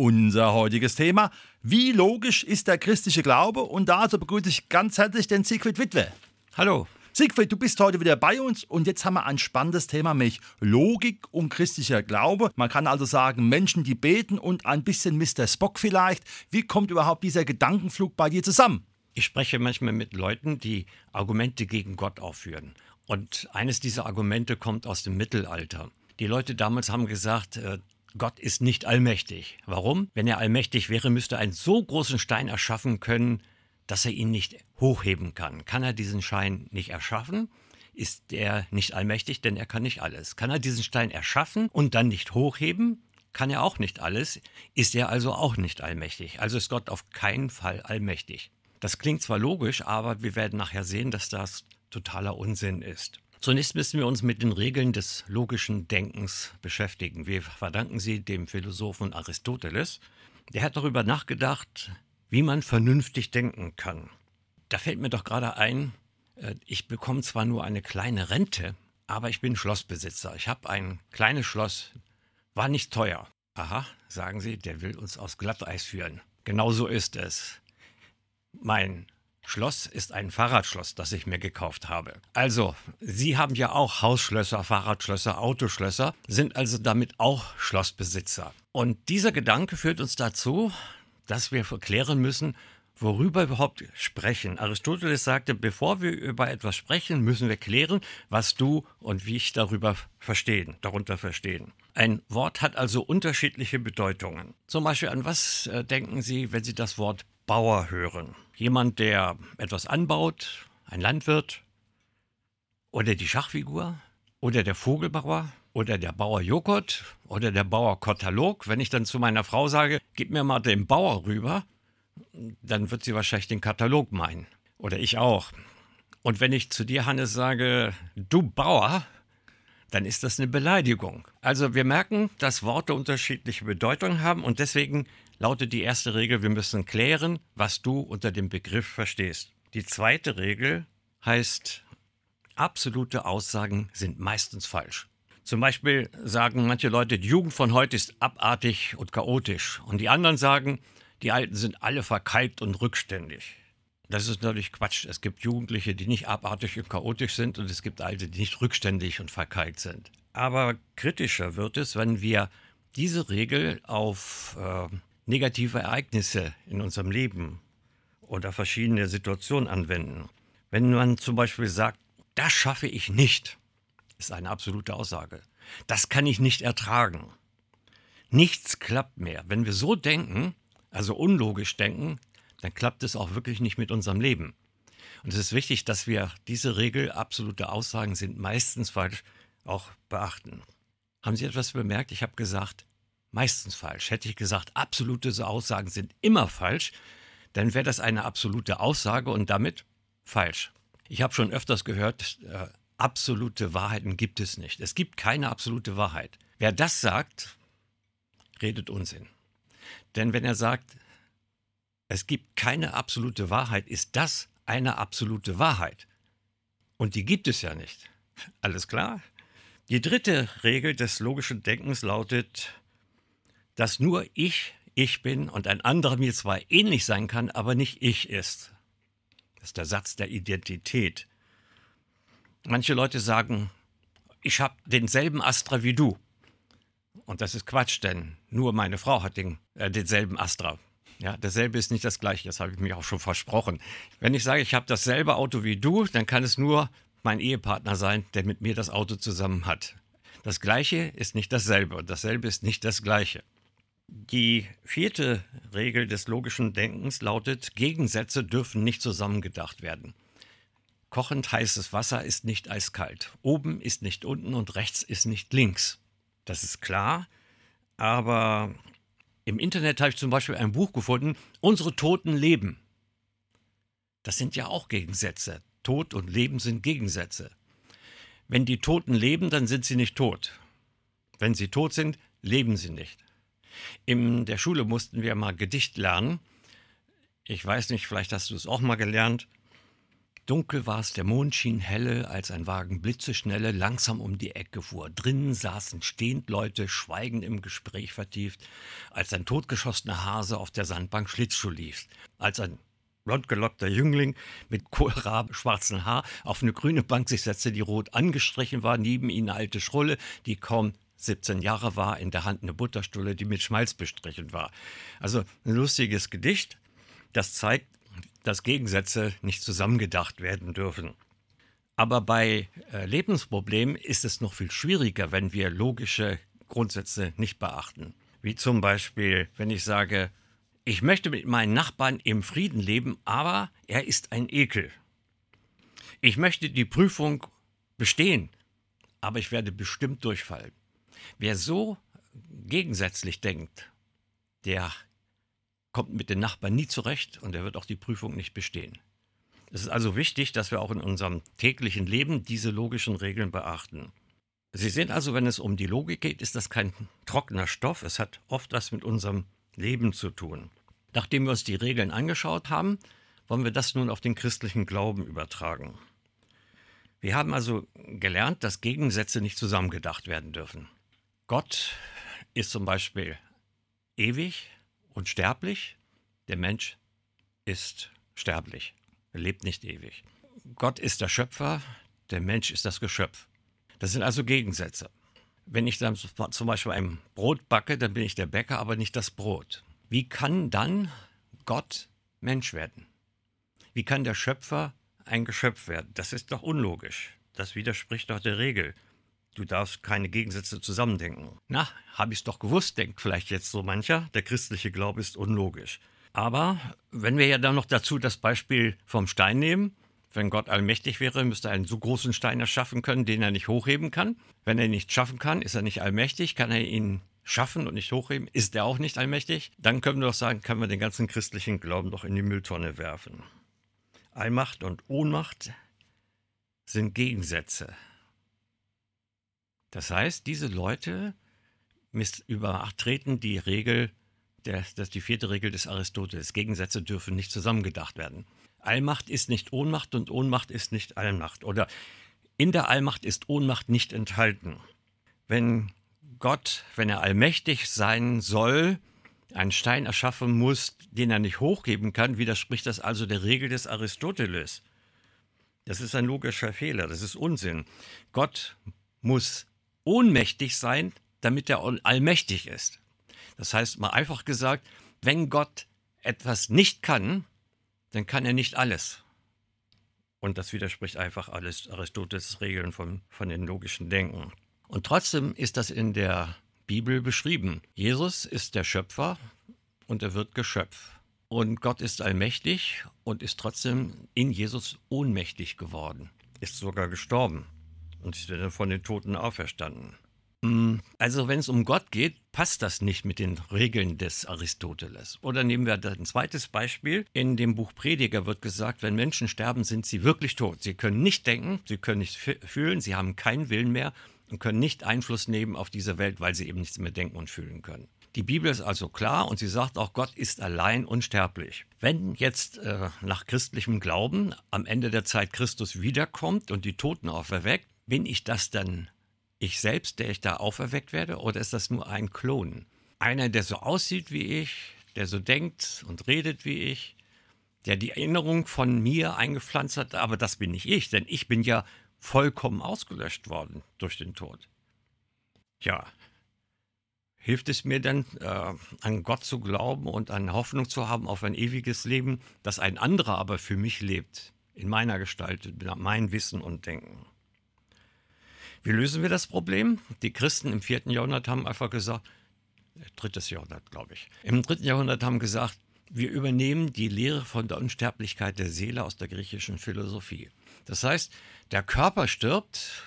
Unser heutiges Thema: Wie logisch ist der christliche Glaube? Und dazu begrüße ich ganz herzlich den Siegfried Witwe. Hallo. Siegfried, du bist heute wieder bei uns und jetzt haben wir ein spannendes Thema, nämlich Logik und christlicher Glaube. Man kann also sagen, Menschen, die beten und ein bisschen Mr. Spock vielleicht. Wie kommt überhaupt dieser Gedankenflug bei dir zusammen? Ich spreche manchmal mit Leuten, die Argumente gegen Gott aufführen. Und eines dieser Argumente kommt aus dem Mittelalter. Die Leute damals haben gesagt, äh, Gott ist nicht allmächtig. Warum? Wenn er allmächtig wäre, müsste er einen so großen Stein erschaffen können, dass er ihn nicht hochheben kann. Kann er diesen Stein nicht erschaffen? Ist er nicht allmächtig, denn er kann nicht alles. Kann er diesen Stein erschaffen und dann nicht hochheben? Kann er auch nicht alles. Ist er also auch nicht allmächtig. Also ist Gott auf keinen Fall allmächtig. Das klingt zwar logisch, aber wir werden nachher sehen, dass das totaler Unsinn ist. Zunächst müssen wir uns mit den Regeln des logischen Denkens beschäftigen. Wir verdanken sie dem Philosophen Aristoteles. Der hat darüber nachgedacht, wie man vernünftig denken kann. Da fällt mir doch gerade ein, äh, ich bekomme zwar nur eine kleine Rente, aber ich bin Schlossbesitzer. Ich habe ein kleines Schloss, war nicht teuer. Aha, sagen Sie, der will uns aus Glatteis führen. Genau so ist es. Mein Schloss ist ein Fahrradschloss, das ich mir gekauft habe. Also, Sie haben ja auch Hausschlösser, Fahrradschlösser, Autoschlösser, sind also damit auch Schlossbesitzer. Und dieser Gedanke führt uns dazu, dass wir verklären müssen, worüber wir überhaupt sprechen. Aristoteles sagte, bevor wir über etwas sprechen, müssen wir klären, was du und wie ich darüber verstehen, darunter verstehen. Ein Wort hat also unterschiedliche Bedeutungen. Zum Beispiel an was äh, denken Sie, wenn Sie das Wort Bauer hören? Jemand, der etwas anbaut, ein Landwirt oder die Schachfigur oder der Vogelbauer oder der Bauer Joghurt oder der Bauer Katalog. Wenn ich dann zu meiner Frau sage, gib mir mal den Bauer rüber, dann wird sie wahrscheinlich den Katalog meinen. Oder ich auch. Und wenn ich zu dir, Hannes, sage, du Bauer, dann ist das eine Beleidigung. Also wir merken, dass Worte unterschiedliche Bedeutungen haben und deswegen lautet die erste Regel, wir müssen klären, was du unter dem Begriff verstehst. Die zweite Regel heißt, absolute Aussagen sind meistens falsch. Zum Beispiel sagen manche Leute, die Jugend von heute ist abartig und chaotisch. Und die anderen sagen, die Alten sind alle verkalkt und rückständig. Das ist natürlich Quatsch. Es gibt Jugendliche, die nicht abartig und chaotisch sind und es gibt Alte, die nicht rückständig und verkalkt sind. Aber kritischer wird es, wenn wir diese Regel auf äh, negative Ereignisse in unserem Leben oder verschiedene Situationen anwenden. Wenn man zum Beispiel sagt, das schaffe ich nicht, ist eine absolute Aussage. Das kann ich nicht ertragen. Nichts klappt mehr. Wenn wir so denken, also unlogisch denken, dann klappt es auch wirklich nicht mit unserem Leben. Und es ist wichtig, dass wir diese Regel, absolute Aussagen sind meistens falsch, auch beachten. Haben Sie etwas bemerkt? Ich habe gesagt, meistens falsch. Hätte ich gesagt, absolute Aussagen sind immer falsch, dann wäre das eine absolute Aussage und damit falsch. Ich habe schon öfters gehört, äh, absolute Wahrheiten gibt es nicht. Es gibt keine absolute Wahrheit. Wer das sagt, redet Unsinn. Denn wenn er sagt, es gibt keine absolute Wahrheit, ist das eine absolute Wahrheit. Und die gibt es ja nicht. Alles klar? Die dritte Regel des logischen Denkens lautet, dass nur ich ich bin und ein anderer mir zwar ähnlich sein kann, aber nicht ich ist. Das ist der Satz der Identität. Manche Leute sagen, ich habe denselben Astra wie du. Und das ist Quatsch, denn nur meine Frau hat den, äh, denselben Astra. Ja, dasselbe ist nicht das gleiche, das habe ich mir auch schon versprochen. Wenn ich sage, ich habe dasselbe Auto wie du, dann kann es nur mein Ehepartner sein, der mit mir das Auto zusammen hat. Das gleiche ist nicht dasselbe und dasselbe ist nicht das gleiche. Die vierte Regel des logischen Denkens lautet, Gegensätze dürfen nicht zusammengedacht werden. Kochend heißes Wasser ist nicht eiskalt. Oben ist nicht unten und rechts ist nicht links. Das ist klar, aber im Internet habe ich zum Beispiel ein Buch gefunden, Unsere Toten leben. Das sind ja auch Gegensätze. Tod und Leben sind Gegensätze. Wenn die Toten leben, dann sind sie nicht tot. Wenn sie tot sind, leben sie nicht. In der Schule mussten wir mal Gedicht lernen. Ich weiß nicht, vielleicht hast du es auch mal gelernt. Dunkel war es, der Mond schien helle, als ein Wagen blitzeschnelle langsam um die Ecke fuhr. Drinnen saßen stehend Leute, schweigend im Gespräch vertieft, als ein totgeschossener Hase auf der Sandbank Schlittschuh lief. Als ein blondgelockter Jüngling mit kohlrabenschwarzem Haar auf eine grüne Bank sich setzte, die rot angestrichen war, neben ihm eine alte Schrulle, die kaum 17 Jahre war, in der Hand eine Butterstulle, die mit Schmalz bestrichen war. Also ein lustiges Gedicht, das zeigt, dass Gegensätze nicht zusammengedacht werden dürfen. Aber bei äh, Lebensproblemen ist es noch viel schwieriger, wenn wir logische Grundsätze nicht beachten. Wie zum Beispiel, wenn ich sage, ich möchte mit meinen Nachbarn im Frieden leben, aber er ist ein Ekel. Ich möchte die Prüfung bestehen, aber ich werde bestimmt durchfallen. Wer so gegensätzlich denkt, der kommt mit den Nachbarn nie zurecht und er wird auch die Prüfung nicht bestehen. Es ist also wichtig, dass wir auch in unserem täglichen Leben diese logischen Regeln beachten. Sie sehen also, wenn es um die Logik geht, ist das kein trockener Stoff. Es hat oft was mit unserem Leben zu tun. Nachdem wir uns die Regeln angeschaut haben, wollen wir das nun auf den christlichen Glauben übertragen. Wir haben also gelernt, dass Gegensätze nicht zusammengedacht werden dürfen. Gott ist zum Beispiel ewig, unsterblich, der Mensch ist sterblich, er lebt nicht ewig. Gott ist der Schöpfer, der Mensch ist das Geschöpf. Das sind also Gegensätze. Wenn ich dann zum Beispiel ein Brot backe, dann bin ich der Bäcker, aber nicht das Brot. Wie kann dann Gott Mensch werden? Wie kann der Schöpfer ein Geschöpf werden? Das ist doch unlogisch. Das widerspricht doch der Regel. Du darfst keine Gegensätze zusammendenken. Na, habe ich es doch gewusst, denkt vielleicht jetzt so mancher. Der christliche Glaube ist unlogisch. Aber wenn wir ja dann noch dazu das Beispiel vom Stein nehmen, wenn Gott allmächtig wäre, müsste er einen so großen Stein erschaffen können, den er nicht hochheben kann. Wenn er ihn nicht schaffen kann, ist er nicht allmächtig. Kann er ihn schaffen und nicht hochheben, ist er auch nicht allmächtig. Dann können wir doch sagen, können wir den ganzen christlichen Glauben doch in die Mülltonne werfen. Allmacht und Ohnmacht sind Gegensätze. Das heißt, diese Leute übertreten die Regel, der, das die vierte Regel des Aristoteles. Gegensätze dürfen nicht zusammengedacht werden. Allmacht ist nicht Ohnmacht und Ohnmacht ist nicht Allmacht. Oder in der Allmacht ist Ohnmacht nicht enthalten. Wenn Gott, wenn er allmächtig sein soll, einen Stein erschaffen muss, den er nicht hochgeben kann, widerspricht das also der Regel des Aristoteles. Das ist ein logischer Fehler, das ist Unsinn. Gott muss ohnmächtig sein, damit er allmächtig ist. Das heißt, mal einfach gesagt, wenn Gott etwas nicht kann, dann kann er nicht alles. Und das widerspricht einfach alles Aristoteles Regeln von, von den logischen Denken. Und trotzdem ist das in der Bibel beschrieben. Jesus ist der Schöpfer und er wird Geschöpf. Und Gott ist allmächtig und ist trotzdem in Jesus ohnmächtig geworden, ist sogar gestorben und von den Toten auferstanden. Mm, also wenn es um Gott geht, passt das nicht mit den Regeln des Aristoteles. Oder nehmen wir ein zweites Beispiel. In dem Buch Prediger wird gesagt, wenn Menschen sterben, sind sie wirklich tot. Sie können nicht denken, sie können nicht fühlen, sie haben keinen Willen mehr und können nicht Einfluss nehmen auf diese Welt, weil sie eben nichts mehr denken und fühlen können. Die Bibel ist also klar und sie sagt auch, Gott ist allein unsterblich. Wenn jetzt äh, nach christlichem Glauben am Ende der Zeit Christus wiederkommt und die Toten auferweckt, bin ich das dann ich selbst, der ich da auferweckt werde, oder ist das nur ein Klon? Einer, der so aussieht wie ich, der so denkt und redet wie ich, der die Erinnerung von mir eingepflanzt hat, aber das bin nicht ich, denn ich bin ja vollkommen ausgelöscht worden durch den Tod. Ja, hilft es mir denn, äh, an Gott zu glauben und an Hoffnung zu haben auf ein ewiges Leben, das ein anderer aber für mich lebt, in meiner Gestalt, mein Wissen und Denken? Wie lösen wir das Problem? Die Christen im vierten Jahrhundert haben einfach gesagt, äh, drittes Jahrhundert, glaube ich, im dritten Jahrhundert haben gesagt, wir übernehmen die Lehre von der Unsterblichkeit der Seele aus der griechischen Philosophie. Das heißt, der Körper stirbt,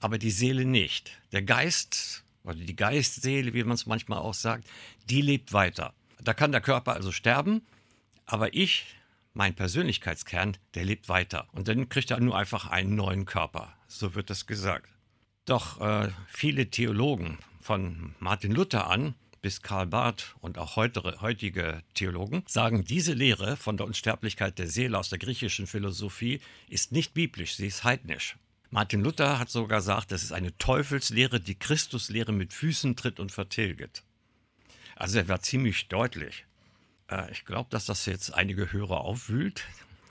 aber die Seele nicht. Der Geist oder die Geistseele, wie man es manchmal auch sagt, die lebt weiter. Da kann der Körper also sterben, aber ich, mein Persönlichkeitskern, der lebt weiter. Und dann kriegt er nur einfach einen neuen Körper. So wird das gesagt. Doch äh, viele Theologen, von Martin Luther an bis Karl Barth und auch heutige Theologen sagen, diese Lehre von der Unsterblichkeit der Seele aus der griechischen Philosophie ist nicht biblisch, sie ist heidnisch. Martin Luther hat sogar gesagt, das ist eine Teufelslehre, die Christuslehre mit Füßen tritt und vertilget. Also er war ziemlich deutlich. Äh, ich glaube, dass das jetzt einige Hörer aufwühlt,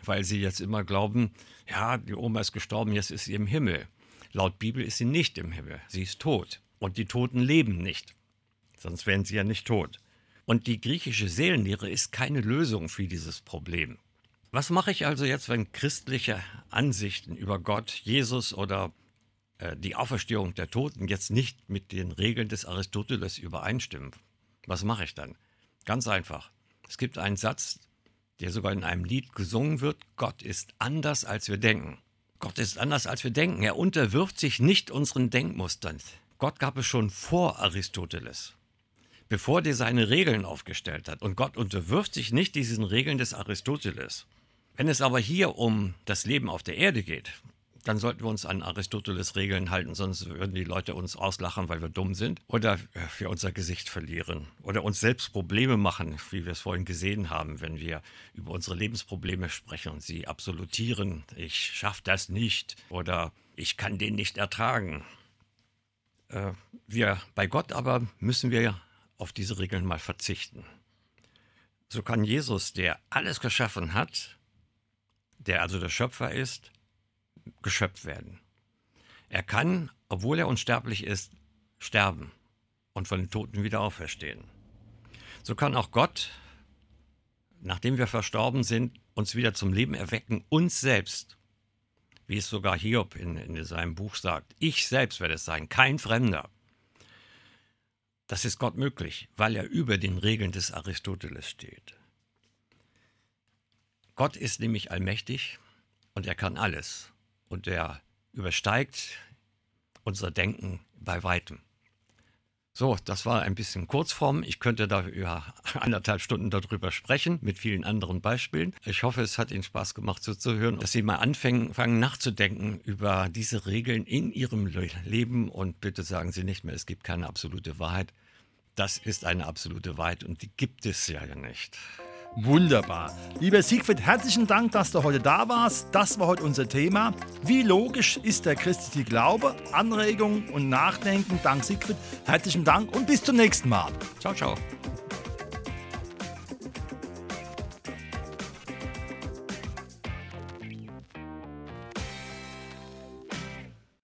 weil sie jetzt immer glauben, ja, die Oma ist gestorben, jetzt ist sie im Himmel. Laut Bibel ist sie nicht im Himmel, sie ist tot. Und die Toten leben nicht sonst wären sie ja nicht tot. Und die griechische Seelenlehre ist keine Lösung für dieses Problem. Was mache ich also jetzt, wenn christliche Ansichten über Gott, Jesus oder äh, die Auferstehung der Toten jetzt nicht mit den Regeln des Aristoteles übereinstimmen? Was mache ich dann? Ganz einfach. Es gibt einen Satz, der sogar in einem Lied gesungen wird. Gott ist anders, als wir denken. Gott ist anders, als wir denken. Er unterwirft sich nicht unseren Denkmustern. Gott gab es schon vor Aristoteles bevor der seine Regeln aufgestellt hat. Und Gott unterwirft sich nicht diesen Regeln des Aristoteles. Wenn es aber hier um das Leben auf der Erde geht, dann sollten wir uns an Aristoteles Regeln halten, sonst würden die Leute uns auslachen, weil wir dumm sind oder wir unser Gesicht verlieren oder uns selbst Probleme machen, wie wir es vorhin gesehen haben, wenn wir über unsere Lebensprobleme sprechen und sie absolutieren. Ich schaffe das nicht oder ich kann den nicht ertragen. Äh, wir bei Gott aber müssen wir auf diese Regeln mal verzichten. So kann Jesus, der alles geschaffen hat, der also der Schöpfer ist, geschöpft werden. Er kann, obwohl er unsterblich ist, sterben und von den Toten wieder auferstehen. So kann auch Gott, nachdem wir verstorben sind, uns wieder zum Leben erwecken, uns selbst, wie es sogar Hiob in, in seinem Buch sagt. Ich selbst werde es sein, kein Fremder. Das ist Gott möglich, weil er über den Regeln des Aristoteles steht. Gott ist nämlich allmächtig und er kann alles. Und er übersteigt unser Denken bei weitem. So, das war ein bisschen Kurzform. Ich könnte da über anderthalb Stunden darüber sprechen, mit vielen anderen Beispielen. Ich hoffe, es hat Ihnen Spaß gemacht zuzuhören, dass Sie mal anfangen nachzudenken über diese Regeln in Ihrem Leben und bitte sagen Sie nicht mehr, es gibt keine absolute Wahrheit. Das ist eine absolute Wahrheit und die gibt es ja nicht. Wunderbar. Lieber Siegfried, herzlichen Dank, dass du heute da warst. Das war heute unser Thema. Wie logisch ist der christliche Glaube? Anregungen und Nachdenken dank Siegfried. Herzlichen Dank und bis zum nächsten Mal. Ciao, ciao.